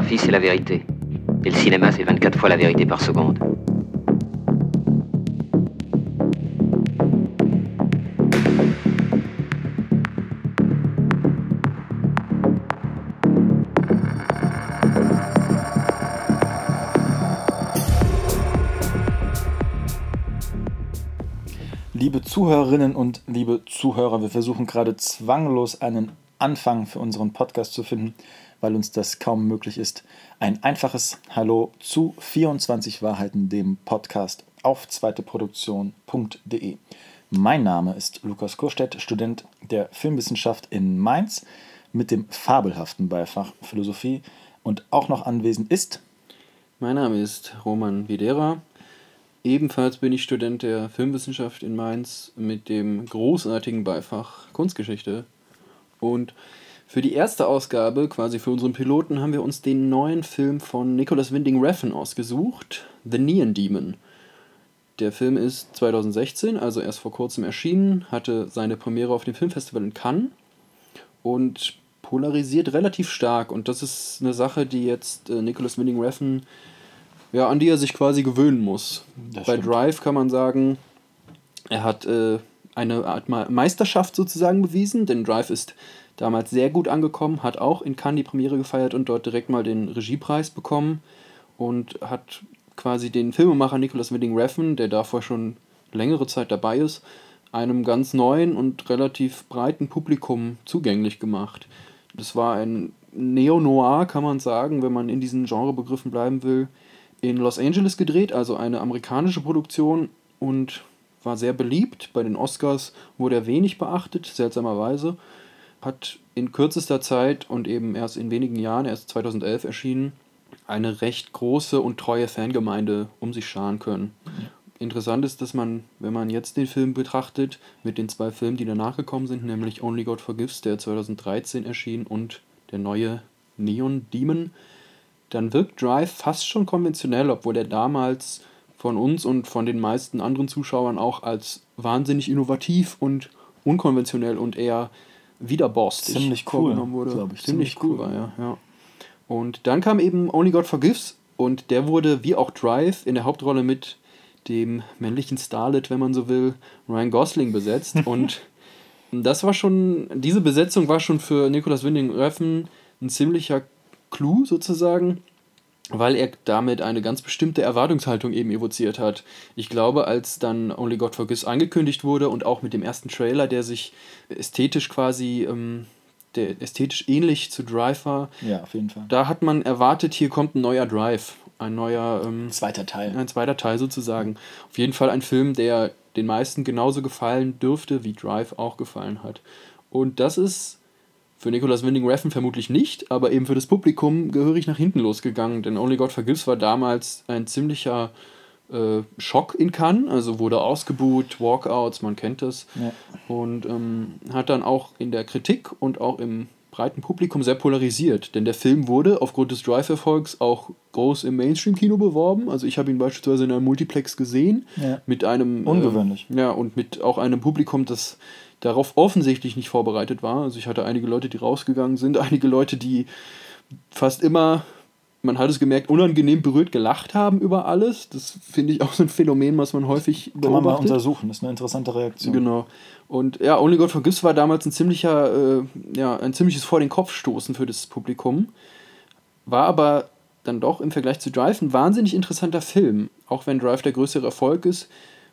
La photographie, c'est la vérité. Et le cinéma, c'est 24 fois la vérité par seconde. Liebe Zuhörerinnen und liebe Zuhörer, wir versuchen gerade zwanglos einen Anfang für unseren Podcast zu finden, weil uns das kaum möglich ist. Ein einfaches Hallo zu 24 Wahrheiten, dem Podcast auf zweiteproduktion.de. Mein Name ist Lukas Kurstedt, Student der Filmwissenschaft in Mainz mit dem fabelhaften Beifach Philosophie und auch noch anwesend ist. Mein Name ist Roman Videra. Ebenfalls bin ich Student der Filmwissenschaft in Mainz mit dem großartigen Beifach Kunstgeschichte. Und für die erste Ausgabe, quasi für unseren Piloten, haben wir uns den neuen Film von Nicholas Winding Refn ausgesucht, The Neon Demon. Der Film ist 2016, also erst vor kurzem erschienen, hatte seine Premiere auf dem Filmfestival in Cannes und polarisiert relativ stark. Und das ist eine Sache, die jetzt äh, Nicholas Winding Refn ja, an die er sich quasi gewöhnen muss. Das Bei stimmt. Drive kann man sagen, er hat äh, eine Art Meisterschaft sozusagen bewiesen, denn Drive ist damals sehr gut angekommen, hat auch in Cannes die Premiere gefeiert und dort direkt mal den Regiepreis bekommen und hat quasi den Filmemacher Nicholas Winding Refn, der davor schon längere Zeit dabei ist, einem ganz neuen und relativ breiten Publikum zugänglich gemacht. Das war ein Neo-Noir, kann man sagen, wenn man in diesen Genrebegriffen bleiben will, in Los Angeles gedreht, also eine amerikanische Produktion und war sehr beliebt. Bei den Oscars wurde er wenig beachtet, seltsamerweise. Hat in kürzester Zeit und eben erst in wenigen Jahren, erst 2011 erschienen, eine recht große und treue Fangemeinde um sich scharen können. Interessant ist, dass man, wenn man jetzt den Film betrachtet, mit den zwei Filmen, die danach gekommen sind, nämlich Only God Forgives, der 2013 erschien, und der neue Neon Demon, dann wirkt Drive fast schon konventionell, obwohl er damals von uns und von den meisten anderen Zuschauern auch als wahnsinnig innovativ und unkonventionell und eher widerborstig ziemlich cool wurde. Ich, ziemlich, ziemlich cool, war ja, ja. Und dann kam eben Only God Forgives und der wurde wie auch Drive in der Hauptrolle mit dem männlichen Starlet, wenn man so will, Ryan Gosling besetzt und das war schon, diese Besetzung war schon für Nicolas Winding Refn ein ziemlicher Clou sozusagen, weil er damit eine ganz bestimmte Erwartungshaltung eben evoziert hat. Ich glaube, als dann Only God Forgives angekündigt wurde und auch mit dem ersten Trailer, der sich ästhetisch quasi, ähm, der ästhetisch ähnlich zu Drive war, ja, auf jeden Fall. da hat man erwartet, hier kommt ein neuer Drive. Ein neuer. Ähm, zweiter Teil. Ein zweiter Teil sozusagen. Auf jeden Fall ein Film, der den meisten genauso gefallen dürfte, wie Drive auch gefallen hat. Und das ist für Nicolas Winding Refn vermutlich nicht, aber eben für das Publikum gehörig nach hinten losgegangen, denn Only God Forgives war damals ein ziemlicher äh, Schock in Cannes, also wurde ausgebuht, Walkouts, man kennt das. Ja. Und ähm, hat dann auch in der Kritik und auch im breiten Publikum sehr polarisiert, denn der Film wurde aufgrund des Drive-Erfolgs auch groß im Mainstream-Kino beworben. Also ich habe ihn beispielsweise in einem Multiplex gesehen, ja. mit einem... Ungewöhnlich. Äh, ja, und mit auch einem Publikum, das darauf offensichtlich nicht vorbereitet war. Also ich hatte einige Leute, die rausgegangen sind, einige Leute, die fast immer, man hat es gemerkt, unangenehm berührt gelacht haben über alles. Das finde ich auch so ein Phänomen, was man häufig beobachtet. Kann man mal untersuchen, das ist eine interessante Reaktion. Genau. Und ja, Only God Forgives war damals ein ziemlicher, äh, ja, ein ziemliches Vor den Kopf stoßen für das Publikum. War aber dann doch im Vergleich zu Drive ein wahnsinnig interessanter Film. Auch wenn Drive der größere Erfolg ist,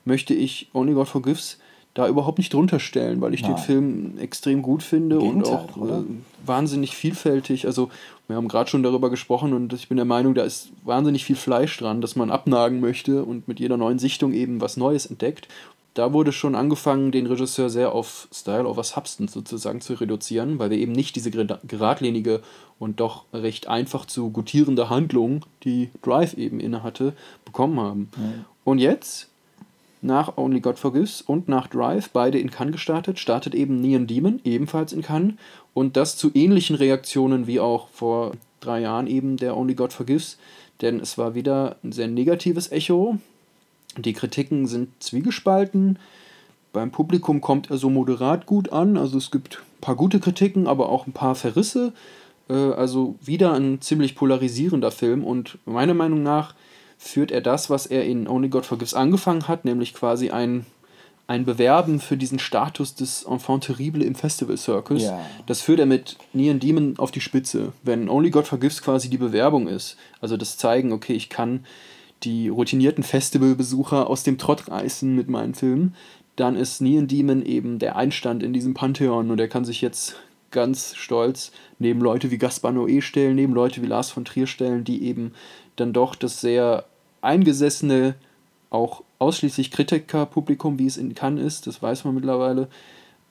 möchte ich Only God Forgives da überhaupt nicht drunter stellen, weil ich Nein. den Film extrem gut finde und auch äh, wahnsinnig vielfältig. Also wir haben gerade schon darüber gesprochen und ich bin der Meinung, da ist wahnsinnig viel Fleisch dran, dass man abnagen möchte und mit jeder neuen Sichtung eben was Neues entdeckt. Da wurde schon angefangen, den Regisseur sehr auf Style over Substance sozusagen zu reduzieren, weil wir eben nicht diese geradlinige und doch recht einfach zu gutierende Handlung, die Drive eben innehatte, bekommen haben. Ja. Und jetzt nach Only God Forgives und nach Drive, beide in Cannes gestartet, startet eben Neon Demon, ebenfalls in Cannes. Und das zu ähnlichen Reaktionen wie auch vor drei Jahren eben der Only God Forgives. Denn es war wieder ein sehr negatives Echo. Die Kritiken sind zwiegespalten. Beim Publikum kommt er so moderat gut an. Also es gibt ein paar gute Kritiken, aber auch ein paar Verrisse. Äh, also wieder ein ziemlich polarisierender Film und meiner Meinung nach führt er das, was er in Only God Forgives angefangen hat, nämlich quasi ein, ein Bewerben für diesen Status des Enfant terrible im Festival Circus. Ja. Das führt er mit Neon Demon auf die Spitze. Wenn Only God Forgives quasi die Bewerbung ist, also das Zeigen, okay, ich kann die routinierten Festivalbesucher aus dem Trott reißen mit meinen Filmen, dann ist Neon Demon eben der Einstand in diesem Pantheon und er kann sich jetzt ganz stolz neben Leute wie Gaspar Noé stellen, neben Leute wie Lars von Trier stellen, die eben dann doch das sehr eingesessene, auch ausschließlich Kritikerpublikum, wie es in Cannes ist, das weiß man mittlerweile,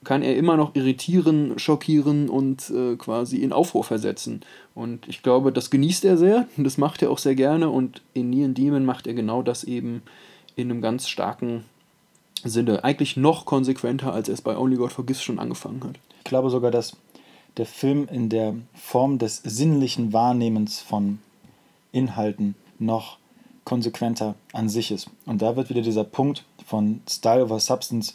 kann er immer noch irritieren, schockieren und äh, quasi in Aufruhr versetzen. Und ich glaube, das genießt er sehr, das macht er auch sehr gerne und in Neon Demon macht er genau das eben in einem ganz starken Sinne. Eigentlich noch konsequenter, als er es bei Only God Forgives schon angefangen hat. Ich glaube sogar, dass der Film in der Form des sinnlichen Wahrnehmens von Inhalten noch konsequenter an sich ist. Und da wird wieder dieser Punkt von Style over Substance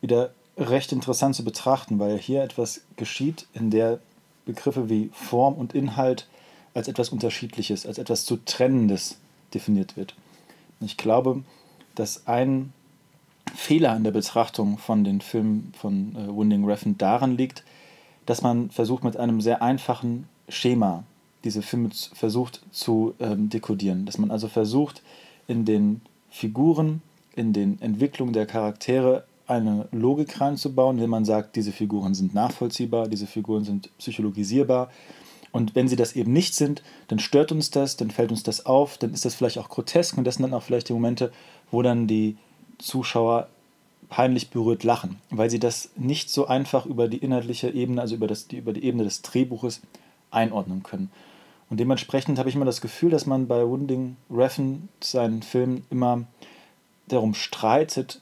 wieder recht interessant zu betrachten, weil hier etwas geschieht, in der Begriffe wie Form und Inhalt als etwas Unterschiedliches, als etwas zu Trennendes definiert wird. Ich glaube, dass ein Fehler in der Betrachtung von den Filmen von äh, Winding Refn daran liegt, dass man versucht mit einem sehr einfachen Schema diese Filme versucht zu ähm, dekodieren. Dass man also versucht, in den Figuren, in den Entwicklungen der Charaktere eine Logik reinzubauen, wenn man sagt, diese Figuren sind nachvollziehbar, diese Figuren sind psychologisierbar. Und wenn sie das eben nicht sind, dann stört uns das, dann fällt uns das auf, dann ist das vielleicht auch grotesk und das sind dann auch vielleicht die Momente, wo dann die Zuschauer peinlich berührt lachen, weil sie das nicht so einfach über die inhaltliche Ebene, also über, das, die, über die Ebene des Drehbuches einordnen können. Und dementsprechend habe ich immer das Gefühl, dass man bei Winding Refn seinen Film immer darum streitet,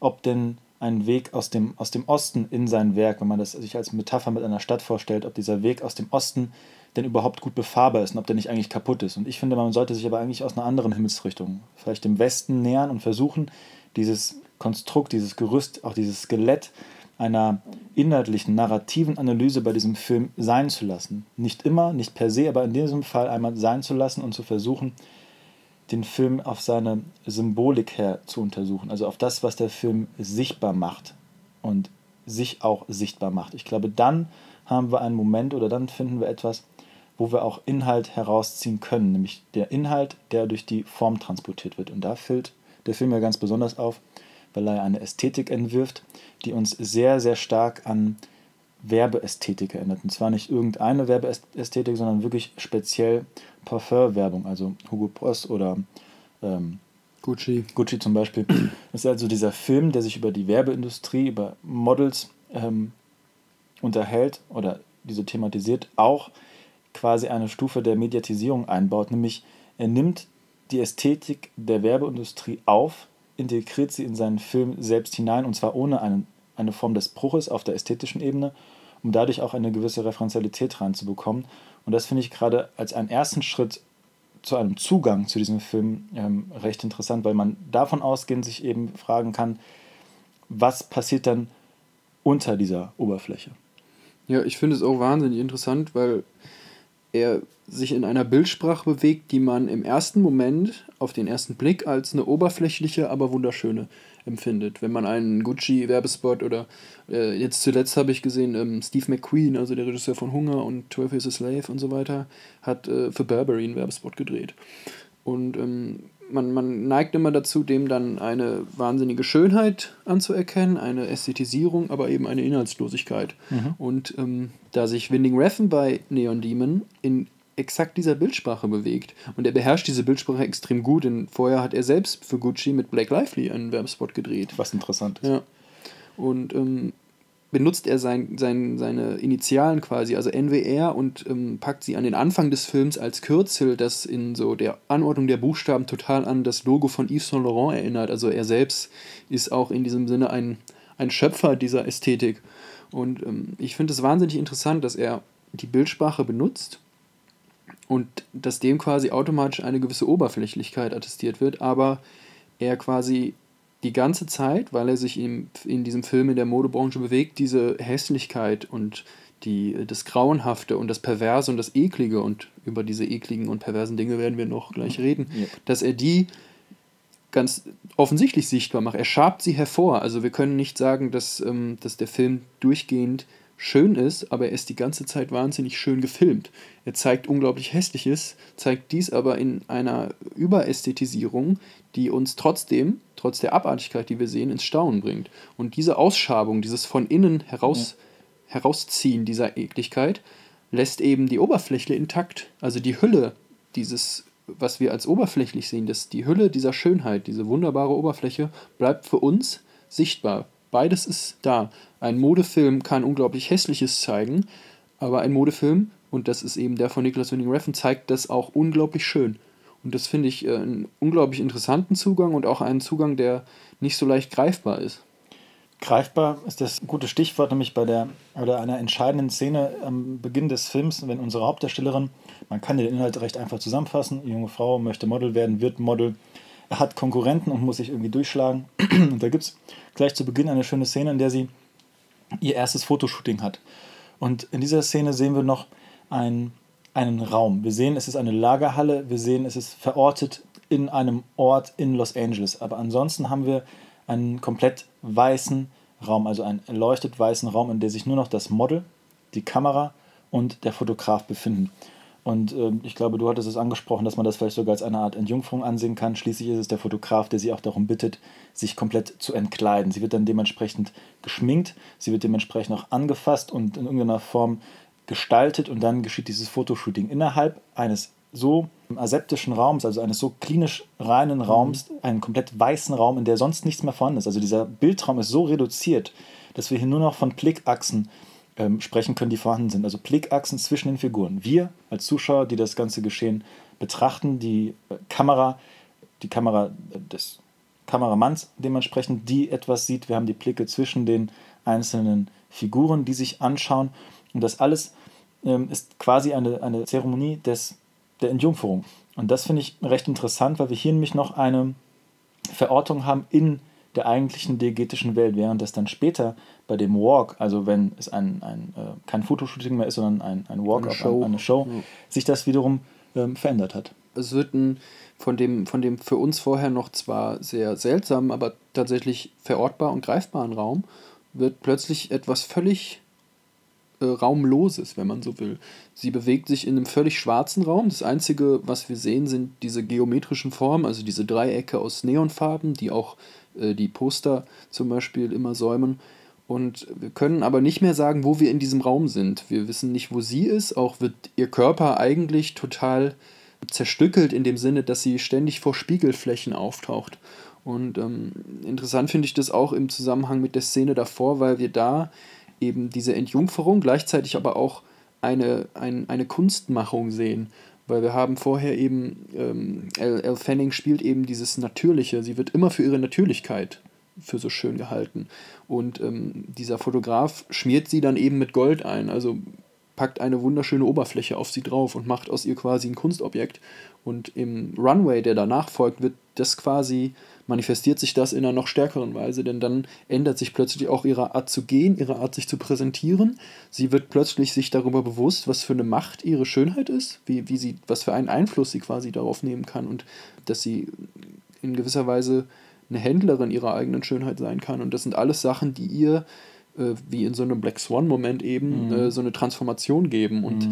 ob denn ein Weg aus dem, aus dem Osten in sein Werk, wenn man das sich als Metapher mit einer Stadt vorstellt, ob dieser Weg aus dem Osten denn überhaupt gut befahrbar ist und ob der nicht eigentlich kaputt ist. Und ich finde, man sollte sich aber eigentlich aus einer anderen Himmelsrichtung, vielleicht dem Westen nähern und versuchen, dieses Konstrukt, dieses Gerüst, auch dieses Skelett einer inhaltlichen, narrativen Analyse bei diesem Film sein zu lassen. Nicht immer, nicht per se, aber in diesem Fall einmal sein zu lassen und zu versuchen, den Film auf seine Symbolik her zu untersuchen, also auf das, was der Film sichtbar macht und sich auch sichtbar macht. Ich glaube, dann haben wir einen Moment oder dann finden wir etwas, wo wir auch Inhalt herausziehen können, nämlich der Inhalt, der durch die Form transportiert wird. Und da fällt der Film ja ganz besonders auf, weil er eine Ästhetik entwirft, die uns sehr, sehr stark an Werbeästhetik erinnert. Und zwar nicht irgendeine Werbeästhetik, sondern wirklich speziell Parfum-Werbung, also Hugo Boss oder ähm, Gucci. Gucci zum Beispiel. Das ist also dieser Film, der sich über die Werbeindustrie, über Models ähm, unterhält oder diese thematisiert, auch quasi eine Stufe der Mediatisierung einbaut. Nämlich er nimmt die Ästhetik der Werbeindustrie auf, integriert sie in seinen Film selbst hinein und zwar ohne einen, eine Form des Bruches auf der ästhetischen Ebene, um dadurch auch eine gewisse Referenzialität reinzubekommen. Und das finde ich gerade als einen ersten Schritt zu einem Zugang zu diesem Film ähm, recht interessant, weil man davon ausgehend sich eben fragen kann, was passiert dann unter dieser Oberfläche. Ja, ich finde es auch wahnsinnig interessant, weil er sich in einer Bildsprache bewegt, die man im ersten Moment, auf den ersten Blick, als eine oberflächliche, aber wunderschöne empfindet. Wenn man einen Gucci-Werbespot oder äh, jetzt zuletzt habe ich gesehen, ähm, Steve McQueen, also der Regisseur von Hunger und 12 is a Slave und so weiter, hat äh, für Burberry einen Werbespot gedreht. Und ähm, man, man neigt immer dazu, dem dann eine wahnsinnige Schönheit anzuerkennen, eine Ästhetisierung, aber eben eine Inhaltslosigkeit. Mhm. Und ähm, da sich Winding Refn bei Neon Demon in exakt dieser Bildsprache bewegt und er beherrscht diese Bildsprache extrem gut, denn vorher hat er selbst für Gucci mit Blake Lively einen Werbespot gedreht. Was interessant ist. Ja. Und ähm, benutzt er sein, sein, seine Initialen quasi, also NWR, und ähm, packt sie an den Anfang des Films als Kürzel, das in so der Anordnung der Buchstaben total an das Logo von Yves Saint Laurent erinnert. Also er selbst ist auch in diesem Sinne ein, ein Schöpfer dieser Ästhetik. Und ähm, ich finde es wahnsinnig interessant, dass er die Bildsprache benutzt und dass dem quasi automatisch eine gewisse Oberflächlichkeit attestiert wird, aber er quasi die ganze Zeit, weil er sich in, in diesem Film in der Modebranche bewegt, diese Hässlichkeit und die, das Grauenhafte und das Perverse und das Eklige und über diese ekligen und perversen Dinge werden wir noch gleich reden, Ja. dass er die ganz offensichtlich sichtbar macht. Er schabt sie hervor. Also wir können nicht sagen, dass, ähm, dass der Film durchgehend schön ist, aber er ist die ganze Zeit wahnsinnig schön gefilmt. Er zeigt unglaublich Hässliches, zeigt dies aber in einer Überästhetisierung, die uns trotzdem, trotz der Abartigkeit, die wir sehen, ins Staunen bringt. Und diese Ausschabung, dieses von innen heraus, herausziehen dieser Ekligkeit, lässt eben die Oberfläche intakt. Also die Hülle dieses, was wir als oberflächlich sehen, das, die Hülle dieser Schönheit, diese wunderbare Oberfläche, bleibt für uns sichtbar. Beides ist da. Ein Modefilm kann unglaublich Hässliches zeigen, aber ein Modefilm, und das ist eben der von Nicholas Winding Refn, zeigt das auch unglaublich schön. Und das finde ich äh, einen unglaublich interessanten Zugang und auch einen Zugang, der nicht so leicht greifbar ist. Greifbar ist das gute Stichwort, nämlich bei der oder einer entscheidenden Szene am Beginn des Films, wenn unsere Hauptdarstellerin, man kann den Inhalt recht einfach zusammenfassen, junge Frau möchte Model werden, wird Model, hat Konkurrenten und muss sich irgendwie durchschlagen. Und da gibt es gleich zu Beginn eine schöne Szene, in der sie ihr erstes Fotoshooting hat. Und in dieser Szene sehen wir noch ein, einen Raum. Wir sehen, es ist eine Lagerhalle, wir sehen, es ist verortet in einem Ort in Los Angeles. Aber ansonsten haben wir einen komplett weißen Raum, also einen erleuchtet weißen Raum, in dem sich nur noch das Model, die Kamera und der Fotograf befinden. Und ähm, ich glaube, du hattest es angesprochen, dass man das vielleicht sogar als eine Art Entjungferung ansehen kann. Schließlich ist es der Fotograf, der sie auch darum bittet, sich komplett zu entkleiden. Sie wird dann dementsprechend geschminkt, sie wird dementsprechend auch angefasst und in irgendeiner Form gestaltet und dann geschieht dieses Fotoshooting innerhalb eines so aseptischen Raums, also eines so klinisch reinen Raums, einen komplett weißen Raum, in der sonst nichts mehr vorhanden ist. Also dieser Bildraum ist so reduziert, dass wir hier nur noch von Blickachsen ähm, sprechen können, die vorhanden sind. Also Blickachsen zwischen den Figuren. Wir als Zuschauer, die das ganze Geschehen betrachten, die äh, Kamera, die Kamera äh, des Kameramanns dementsprechend, die etwas sieht. Wir haben die Blicke zwischen den einzelnen Figuren, die sich anschauen. Und das alles ähm, ist quasi eine, eine Zeremonie des, der Entjungferung. Und das finde ich recht interessant, weil wir hier nämlich noch eine Verortung haben in der eigentlichen diegetischen Welt, während das dann später bei dem Walk, also wenn es ein, ein, äh, kein Fotoshooting mehr ist, sondern ein, ein Walk, Eine Show. Eine Show, Ja. sich das wiederum ähm, verändert hat. es wird ein, von, dem, von dem für uns vorher noch zwar sehr seltsamen, aber tatsächlich verortbar und greifbaren Raum, wird plötzlich etwas völlig äh, Raumloses, wenn man so will. Sie bewegt sich in einem völlig schwarzen Raum. Das Einzige, was wir sehen, sind diese geometrischen Formen, also diese Dreiecke aus Neonfarben, die auch äh, die Poster zum Beispiel immer säumen. Und wir können aber nicht mehr sagen, wo wir in diesem Raum sind. Wir wissen nicht, wo sie ist. Auch wird ihr Körper eigentlich total zerstückelt in dem Sinne, dass sie ständig vor Spiegelflächen auftaucht. Und ähm, interessant finde ich das auch im Zusammenhang mit der Szene davor, weil wir da eben diese Entjungferung, gleichzeitig aber auch eine, ein, eine Kunstmachung sehen. Weil wir haben vorher eben, ähm, Elle Fanning spielt eben dieses Natürliche. Sie wird immer für ihre Natürlichkeit für so schön gehalten. Und ähm, dieser Fotograf schmiert sie dann eben mit Gold ein. Also packt eine wunderschöne Oberfläche auf sie drauf und macht aus ihr quasi ein Kunstobjekt. Und im Runway, der danach folgt, wird das quasi, manifestiert sich das in einer noch stärkeren Weise, denn dann ändert sich plötzlich auch ihre Art zu gehen, ihre Art sich zu präsentieren. Sie wird plötzlich sich darüber bewusst, was für eine Macht ihre Schönheit ist, wie, wie sie, was für einen Einfluss sie quasi darauf nehmen kann und dass sie in gewisser Weise eine Händlerin ihrer eigenen Schönheit sein kann. Und das sind alles Sachen, die ihr, äh, wie in so einem Black Swan-Moment eben, Mhm. äh, so eine Transformation geben. Und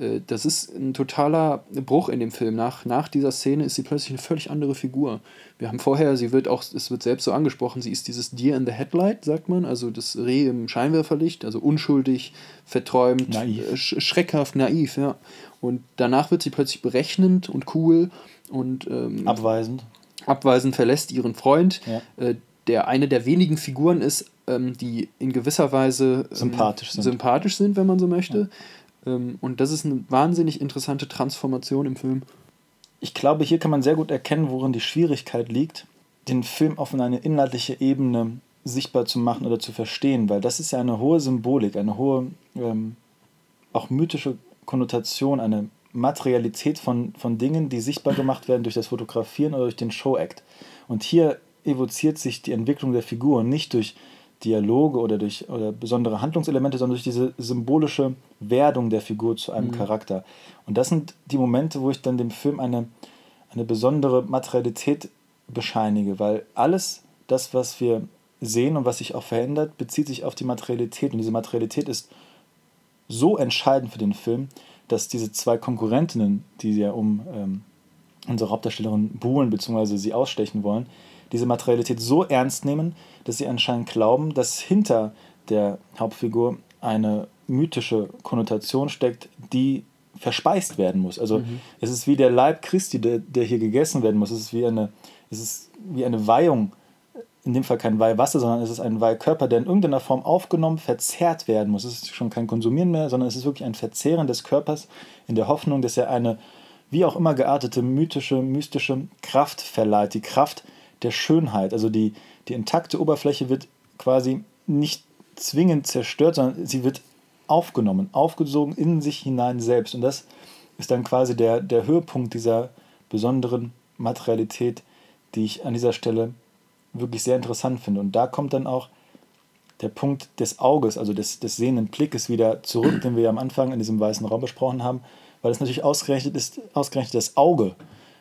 äh, das ist ein totaler Bruch in dem Film. Nach, nach dieser Szene ist sie plötzlich eine völlig andere Figur. Wir haben vorher, sie wird auch, es wird selbst so angesprochen, sie ist dieses Deer in the Headlight, sagt man, also das Reh im Scheinwerferlicht, also unschuldig, verträumt, Naiv. äh, sch schreckhaft, naiv, ja. Und danach wird sie plötzlich berechnend und cool und ähm, Abweisend. abweisend verlässt ihren Freund, Ja. äh, der eine der wenigen Figuren ist, ähm, die in gewisser Weise ähm, Sympathisch sind. sympathisch sind, wenn man so möchte. Ähm, und das ist eine wahnsinnig interessante Transformation im Film. Ich glaube, hier kann man sehr gut erkennen, worin die Schwierigkeit liegt, den Film auf eine inhaltliche Ebene sichtbar zu machen oder zu verstehen, weil das ist ja eine hohe Symbolik, eine hohe, ähm, auch mythische Konnotation, eine Materialität von, von Dingen, die sichtbar gemacht werden durch das Fotografieren oder durch den Show-Act. Und hier evoziert sich die Entwicklung der Figur nicht durch Dialoge oder durch oder besondere Handlungselemente, sondern durch diese symbolische Werdung der Figur zu einem mhm. Charakter. Und das sind die Momente, wo ich dann dem Film eine, eine besondere Materialität bescheinige, weil alles das, was wir sehen und was sich auch verändert, bezieht sich auf die Materialität. Und diese Materialität ist so entscheidend für den Film, dass diese zwei Konkurrentinnen, die ja um ähm, unsere Hauptdarstellerin buhlen bzw. sie ausstechen wollen, diese Materialität so ernst nehmen, dass sie anscheinend glauben, dass hinter der Hauptfigur eine mythische Konnotation steckt, die verspeist werden muss. Also mhm. es ist wie der Leib Christi, der, der hier gegessen werden muss. Es ist wie eine, es ist wie eine Weihung, in dem Fall kein Weihwasser, sondern es ist ein Weihkörper, der in irgendeiner Form aufgenommen, verzehrt werden muss. Es ist schon kein Konsumieren mehr, sondern es ist wirklich ein Verzehren des Körpers in der Hoffnung, dass er eine wie auch immer geartete mythische, mystische Kraft verleiht. Die Kraft der Schönheit. Also die, die intakte Oberfläche wird quasi nicht zwingend zerstört, sondern sie wird aufgenommen, aufgesogen in sich hinein selbst. Und das ist dann quasi der, der Höhepunkt dieser besonderen Materialität, die ich an dieser Stelle wirklich sehr interessant finde. Und da kommt dann auch der Punkt des Auges, also des, des sehenden Blickes wieder zurück, den wir ja am Anfang in diesem weißen Raum besprochen haben, weil es natürlich ausgerechnet ist, ausgerechnet das Auge.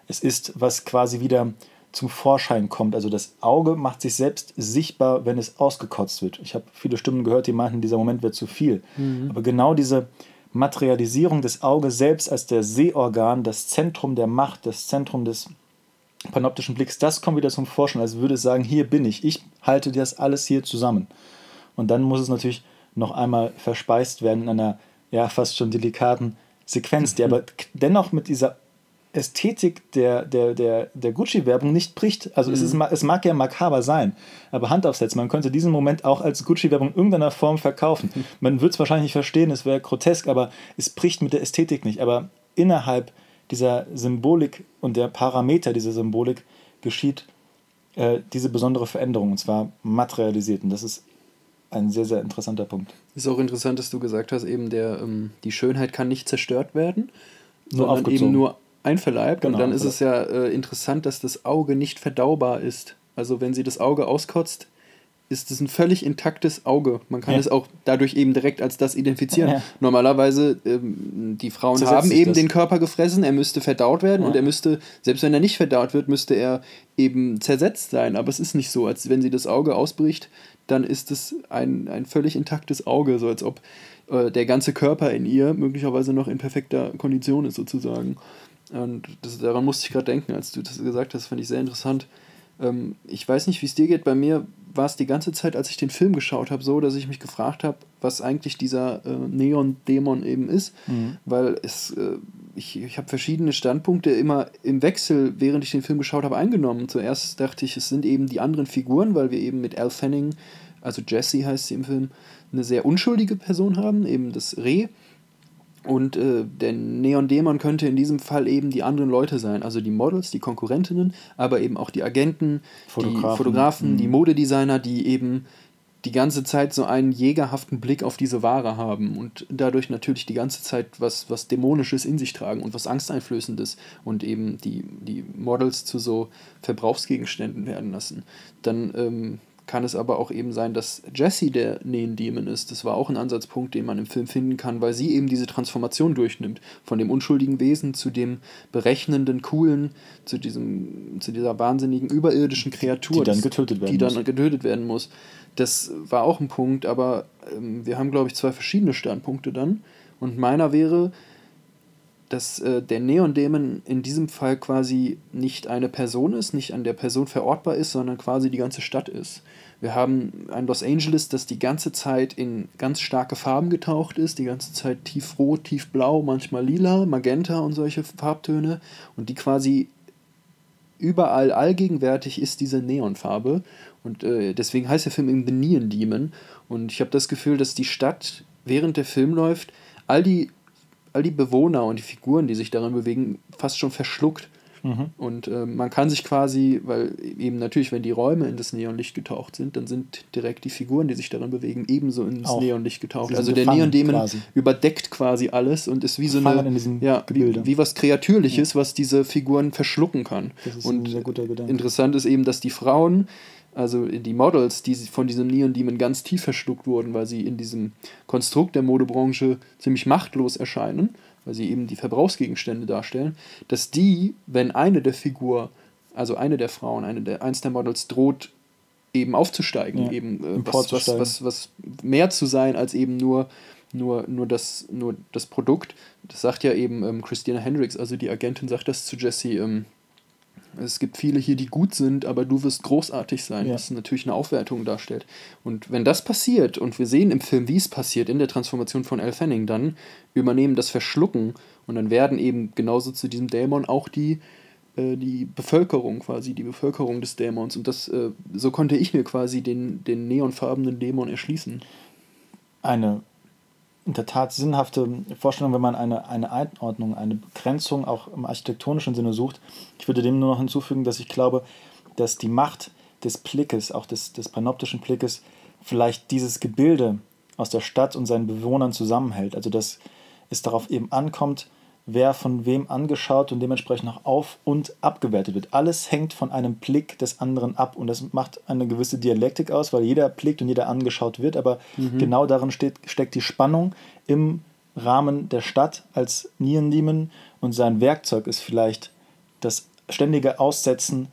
Es ist, was quasi wieder zum Vorschein kommt. Also das Auge macht sich selbst sichtbar, wenn es ausgekotzt wird. Ich habe viele Stimmen gehört, die meinten, dieser Moment wird zu viel. Mhm. Aber genau diese Materialisierung des Auges selbst als der Sehorgan, das Zentrum der Macht, das Zentrum des panoptischen Blicks, das kommt wieder zum Vorschein. Also würde es sagen, hier bin ich, ich halte das alles hier zusammen. Und dann muss es natürlich noch einmal verspeist werden in einer ja fast schon delikaten Sequenz, die aber dennoch mit dieser Ästhetik der, der, der, der Gucci-Werbung nicht bricht. Also mhm. es, ist, es mag ja makaber sein, aber Hand aufsetzen, man könnte diesen Moment auch als Gucci-Werbung in irgendeiner Form verkaufen. Mhm. Man würde es wahrscheinlich nicht verstehen, es wäre grotesk, aber es bricht mit der Ästhetik nicht. Aber innerhalb dieser Symbolik und der Parameter dieser Symbolik geschieht äh, diese besondere Veränderung, und zwar materialisiert. Und das ist ein sehr, sehr interessanter Punkt. Ist auch interessant, dass du gesagt hast, eben der, ähm, die Schönheit kann nicht zerstört werden, nur sondern eben nur einverleibt. Genau, und dann ist es ja äh, interessant, dass das Auge nicht verdaubar ist. Also wenn sie das Auge auskotzt, ist es ein völlig intaktes Auge. Man kann ja. es auch dadurch eben direkt als das identifizieren. Ja. Normalerweise, ähm, die Frauen Zersetzt haben eben das. den Körper gefressen, er müsste verdaut werden ja. und er müsste, selbst wenn er nicht verdaut wird, müsste er eben zersetzt sein. Aber es ist nicht so, als wenn sie das Auge ausbricht, dann ist es ein, ein völlig intaktes Auge, so als ob äh, der ganze Körper in ihr möglicherweise noch in perfekter Kondition ist, sozusagen. Und das, daran musste ich gerade denken, als du das gesagt hast, fand ich sehr interessant. Ähm, ich weiß nicht, wie es dir geht. Bei mir war es die ganze Zeit, als ich den Film geschaut habe, so, dass ich mich gefragt habe, was eigentlich dieser äh, Neon-Dämon eben ist. Mhm. Weil es, äh, ich, ich habe verschiedene Standpunkte immer im Wechsel, während ich den Film geschaut habe, eingenommen. Zuerst dachte ich, es sind eben die anderen Figuren, weil wir eben mit Al Fanning, also Jesse heißt sie im Film, eine sehr unschuldige Person haben, eben das Reh. Und äh, der Neon-Dämon könnte in diesem Fall eben die anderen Leute sein, also die Models, die Konkurrentinnen, aber eben auch die Agenten, Fotografen. die Fotografen, mhm. die Modedesigner, die eben die ganze Zeit so einen jägerhaften Blick auf diese Ware haben und dadurch natürlich die ganze Zeit was, was Dämonisches in sich tragen und was Angsteinflößendes und eben die, die Models zu so Verbrauchsgegenständen werden lassen. Dann ähm, kann es aber auch eben sein, dass Jessie der Nähen-Demon ist. Das war auch ein Ansatzpunkt, den man im Film finden kann, weil sie eben diese Transformation durchnimmt. Von dem unschuldigen Wesen zu dem berechnenden, coolen, zu, diesem, zu dieser wahnsinnigen, überirdischen Kreatur. Die dann getötet werden die muss. dann getötet werden muss. Das war auch ein Punkt, aber ähm, wir haben, glaube ich, zwei verschiedene Standpunkte dann. Und meiner wäre, dass äh, der Neon-Dämon in diesem Fall quasi nicht eine Person ist, nicht an der Person verortbar ist, sondern quasi die ganze Stadt ist. Wir haben ein Los Angeles, das die ganze Zeit in ganz starke Farben getaucht ist, die ganze Zeit tiefrot, tiefblau, manchmal lila, magenta und solche Farbtöne. Und die quasi überall allgegenwärtig ist diese Neonfarbe. Und äh, deswegen heißt der Film eben The Neon Demon. Und ich habe das Gefühl, dass die Stadt während der Film läuft all die all die Bewohner und die Figuren, die sich darin bewegen, fast schon verschluckt. Mhm. Und äh, man kann sich quasi, weil eben natürlich, wenn die Räume in das Neonlicht getaucht sind, dann sind direkt die Figuren, die sich darin bewegen, ebenso ins Auch. Neonlicht getaucht. Also der Neon-Dämon quasi. überdeckt quasi alles und ist wie so eine, ja, wie, wie was Kreatürliches, was diese Figuren verschlucken kann. Das ist und ein sehr guter Gedanke. interessant ist eben, dass die Frauen, also die Models, die von diesem Neon-Demon ganz tief verschluckt wurden, weil sie in diesem Konstrukt der Modebranche ziemlich machtlos erscheinen, weil sie eben die Verbrauchsgegenstände darstellen, dass die, wenn eine der Figur, also eine der Frauen, eine der, eins der Models droht, eben aufzusteigen, Ja, eben äh, was, was, was, was mehr zu sein als eben nur, nur, nur, das, nur das Produkt. Das sagt ja eben ähm, Christina Hendricks, also die Agentin sagt das zu Jesse, ähm, es gibt viele hier, die gut sind, aber du wirst großartig sein, Ja. was natürlich eine Aufwertung darstellt. Und wenn das passiert, und wir sehen im Film, wie es passiert, in der Transformation von Elle Fanning, dann übernehmen das Verschlucken und dann werden eben genauso zu diesem Dämon auch die, äh, die Bevölkerung quasi, die Bevölkerung des Dämons. Und das, äh, so konnte ich mir quasi den, den neonfarbenen Dämon erschließen. eine in der Tat sinnhafte Vorstellung, wenn man eine, eine Einordnung, eine Begrenzung auch im architektonischen Sinne sucht. Ich würde dem nur noch hinzufügen, dass ich glaube, dass die Macht des Blickes, auch des, des panoptischen Blickes, vielleicht dieses Gebilde aus der Stadt und seinen Bewohnern zusammenhält. Also dass es darauf eben ankommt, wer von wem angeschaut und dementsprechend auch auf- und abgewertet wird. Alles hängt von einem Blick des anderen ab und das macht eine gewisse Dialektik aus, weil jeder blickt und jeder angeschaut wird, aber genau darin steht, steckt die Spannung im Rahmen der Stadt als Nierendiemen und sein Werkzeug ist vielleicht das ständige Aussetzen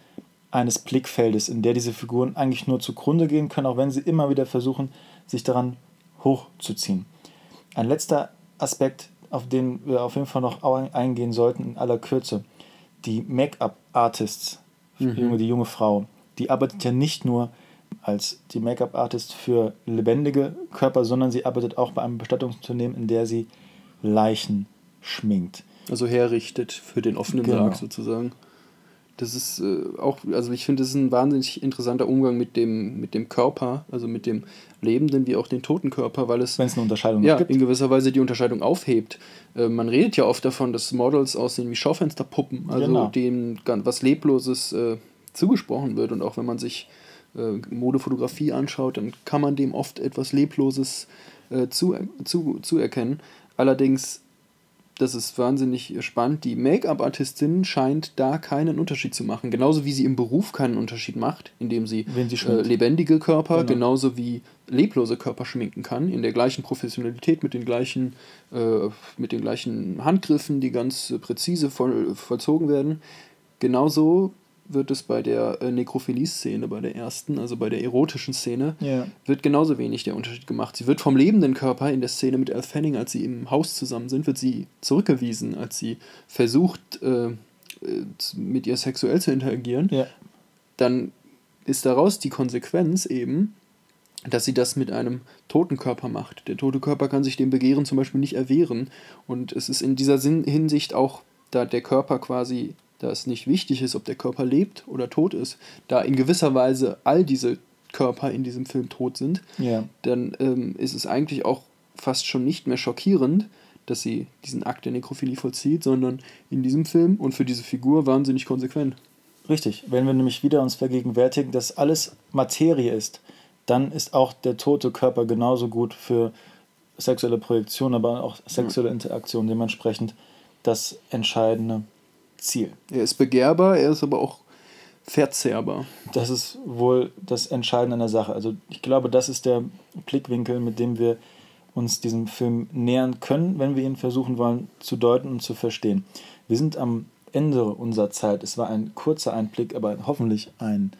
eines Blickfeldes, in der diese Figuren eigentlich nur zugrunde gehen können, auch wenn sie immer wieder versuchen, sich daran hochzuziehen. Ein letzter Aspekt, auf den wir auf jeden Fall noch eingehen sollten in aller Kürze. Die Make-up-Artists, Mhm. die junge Frau, die arbeitet ja nicht nur als die Make-up-Artist für lebendige Körper, sondern sie arbeitet auch bei einem Bestattungsunternehmen, in der sie Leichen schminkt. Also herrichtet für den offenen Genau. Sarg sozusagen. Das ist äh, auch, also ich finde, das ist ein wahnsinnig interessanter Umgang mit dem, mit dem Körper, also mit dem lebenden wie auch den toten Körper, weil es Wenn es eine Unterscheidung ja, gibt. in gewisser Weise die Unterscheidung aufhebt. Äh, man redet ja oft davon, dass Models aussehen wie Schaufensterpuppen, also Genau. denen gan- was Lebloses äh, zugesprochen wird. Und auch wenn man sich äh, Modefotografie anschaut, dann kann man dem oft etwas Lebloses äh, zu, zu, zuerkennen. Allerdings, das ist wahnsinnig spannend, die Make-up-Artistin scheint da keinen Unterschied zu machen. Genauso wie sie im Beruf keinen Unterschied macht, indem sie, sie äh, lebendige Körper Genau. genauso wie leblose Körper schminken kann, in der gleichen Professionalität, mit den gleichen, äh, mit den gleichen Handgriffen, die ganz präzise voll, vollzogen werden. Genauso wird es bei der äh, Nekrophilie-Szene, bei der ersten, also bei der erotischen Szene, Ja. wird genauso wenig der Unterschied gemacht. Sie wird vom lebenden Körper in der Szene mit Elle Fanning, als sie im Haus zusammen sind, wird sie zurückgewiesen, als sie versucht, äh, äh, mit ihr sexuell zu interagieren Ja. dann ist daraus die Konsequenz eben, dass sie das mit einem toten Körper macht. Der tote Körper kann sich dem Begehren zum Beispiel nicht erwehren. Und es ist in dieser Sinn Hinsicht auch, da der Körper quasi, da es nicht wichtig ist, ob der Körper lebt oder tot ist, da in gewisser Weise all diese Körper in diesem Film tot sind, Ja. dann ähm, ist es eigentlich auch fast schon nicht mehr schockierend, dass sie diesen Akt der Nekrophilie vollzieht, sondern in diesem Film und für diese Figur wahnsinnig konsequent. Richtig, wenn wir nämlich wieder uns vergegenwärtigen, dass alles Materie ist, dann ist auch der tote Körper genauso gut für sexuelle Projektion, aber auch sexuelle Interaktion dementsprechend das entscheidende Ziel. Er ist begehrbar, er ist aber auch verzehrbar. Das ist wohl das Entscheidende an der Sache. Also ich glaube, das ist der Blickwinkel, mit dem wir uns diesem Film nähern können, wenn wir ihn versuchen wollen zu deuten und zu verstehen. Wir sind am Ende unserer Zeit. Es war ein kurzer Einblick, aber hoffentlich ein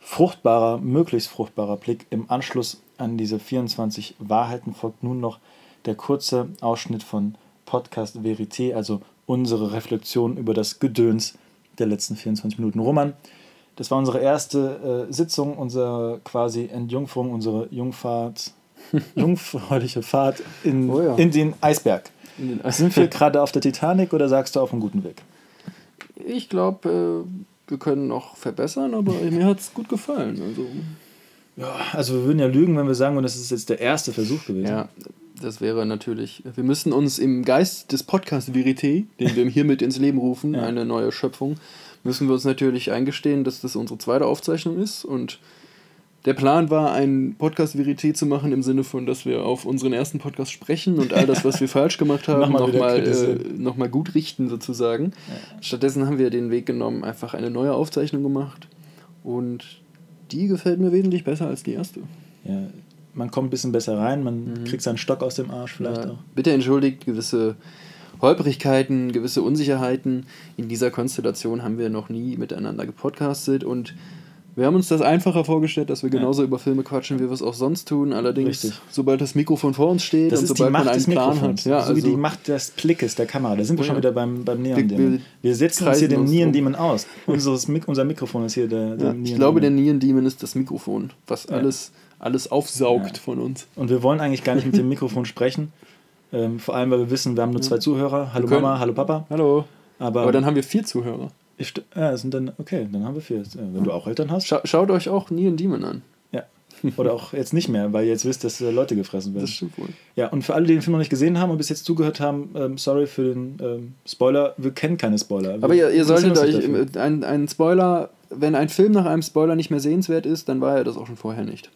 fruchtbarer, möglichst fruchtbarer Blick. Im Anschluss an diese 24 Wahrheiten folgt nun noch der kurze Ausschnitt von Podcast Verité, also unsere Reflexion über das Gedöns der letzten 24 Minuten. Roman, das war unsere erste äh, Sitzung, unsere quasi Entjungferung, unsere Jungfahrt, jungfräuliche Fahrt in, Oh ja. in den Eisberg. In den Sind wir gerade auf der Titanic oder sagst du auf einem guten Weg? Ich glaube, äh, wir können noch verbessern, aber mir hat es gut gefallen. Also, Ja, also wir würden ja lügen, wenn wir sagen, und das ist jetzt der erste Versuch gewesen. ja, Das wäre natürlich, wir müssen uns im Geist des Podcast Verité, den wir hiermit ins Leben rufen, Ja. eine neue Schöpfung, müssen wir uns natürlich eingestehen, dass das unsere zweite Aufzeichnung ist und der Plan war, einen Podcast Verité zu machen im Sinne von, dass wir auf unseren ersten Podcast sprechen und all das, was wir falsch gemacht haben, Nochmal nochmal äh, noch mal gut richten sozusagen. Stattdessen haben wir den Weg genommen, einfach eine neue Aufzeichnung gemacht und die gefällt mir wesentlich besser als die erste. Ja, man kommt ein bisschen besser rein, man kriegt seinen Stock aus dem Arsch vielleicht Ja, auch. bitte entschuldigt gewisse Holprigkeiten, gewisse Unsicherheiten. In dieser Konstellation haben wir noch nie miteinander gepodcastet und wir haben uns das einfacher vorgestellt, dass wir Ja. genauso über Filme quatschen, wie wir es auch sonst tun. Allerdings, Richtig. sobald das Mikrofon vor uns steht Das und sobald man einen Plan Mikrofons, hat. Ja, so wie also, die Macht des Blickes der Kamera. Da sind wir Ja. schon wieder beim, beim Neon Wir- wir setzen uns hier dem uns Neon drum. Demon aus. Unseres, unser Mikrofon ist hier der, der ja, ich glaube, der Demon. Neon Demon ist das Mikrofon, was Ja. alles, alles aufsaugt Ja. von uns. Und wir wollen eigentlich gar nicht mit dem Mikrofon sprechen. Ähm, vor allem, weil wir wissen, wir haben nur zwei Zuhörer. Hallo Mama, hallo Papa. Hallo. Aber, Aber dann haben wir vier Zuhörer. ich, ja, sind dann, okay, dann haben wir vier. Wenn du auch Eltern hast. Scha schaut euch auch Neon Demon an. Ja. Oder auch jetzt nicht mehr, weil ihr jetzt wisst, dass äh, Leute gefressen werden. Das stimmt wohl. Ja, und für alle, die den Film noch nicht gesehen haben und bis jetzt zugehört haben, ähm, sorry für den ähm, Spoiler. Wir kennen keine Spoiler. Wir Aber ihr, ihr solltet euch, nicht dafür. ein, ein Spoiler, wenn ein Film nach einem Spoiler nicht mehr sehenswert ist, dann war er das auch schon vorher nicht.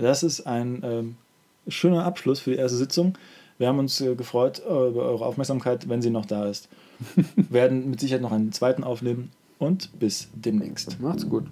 Das ist ein ähm, schöner Abschluss für die erste Sitzung. Wir haben uns äh, gefreut äh, über eure Aufmerksamkeit, wenn sie noch da ist. werden mit Sicherheit noch einen zweiten aufnehmen und bis demnächst. Macht's gut.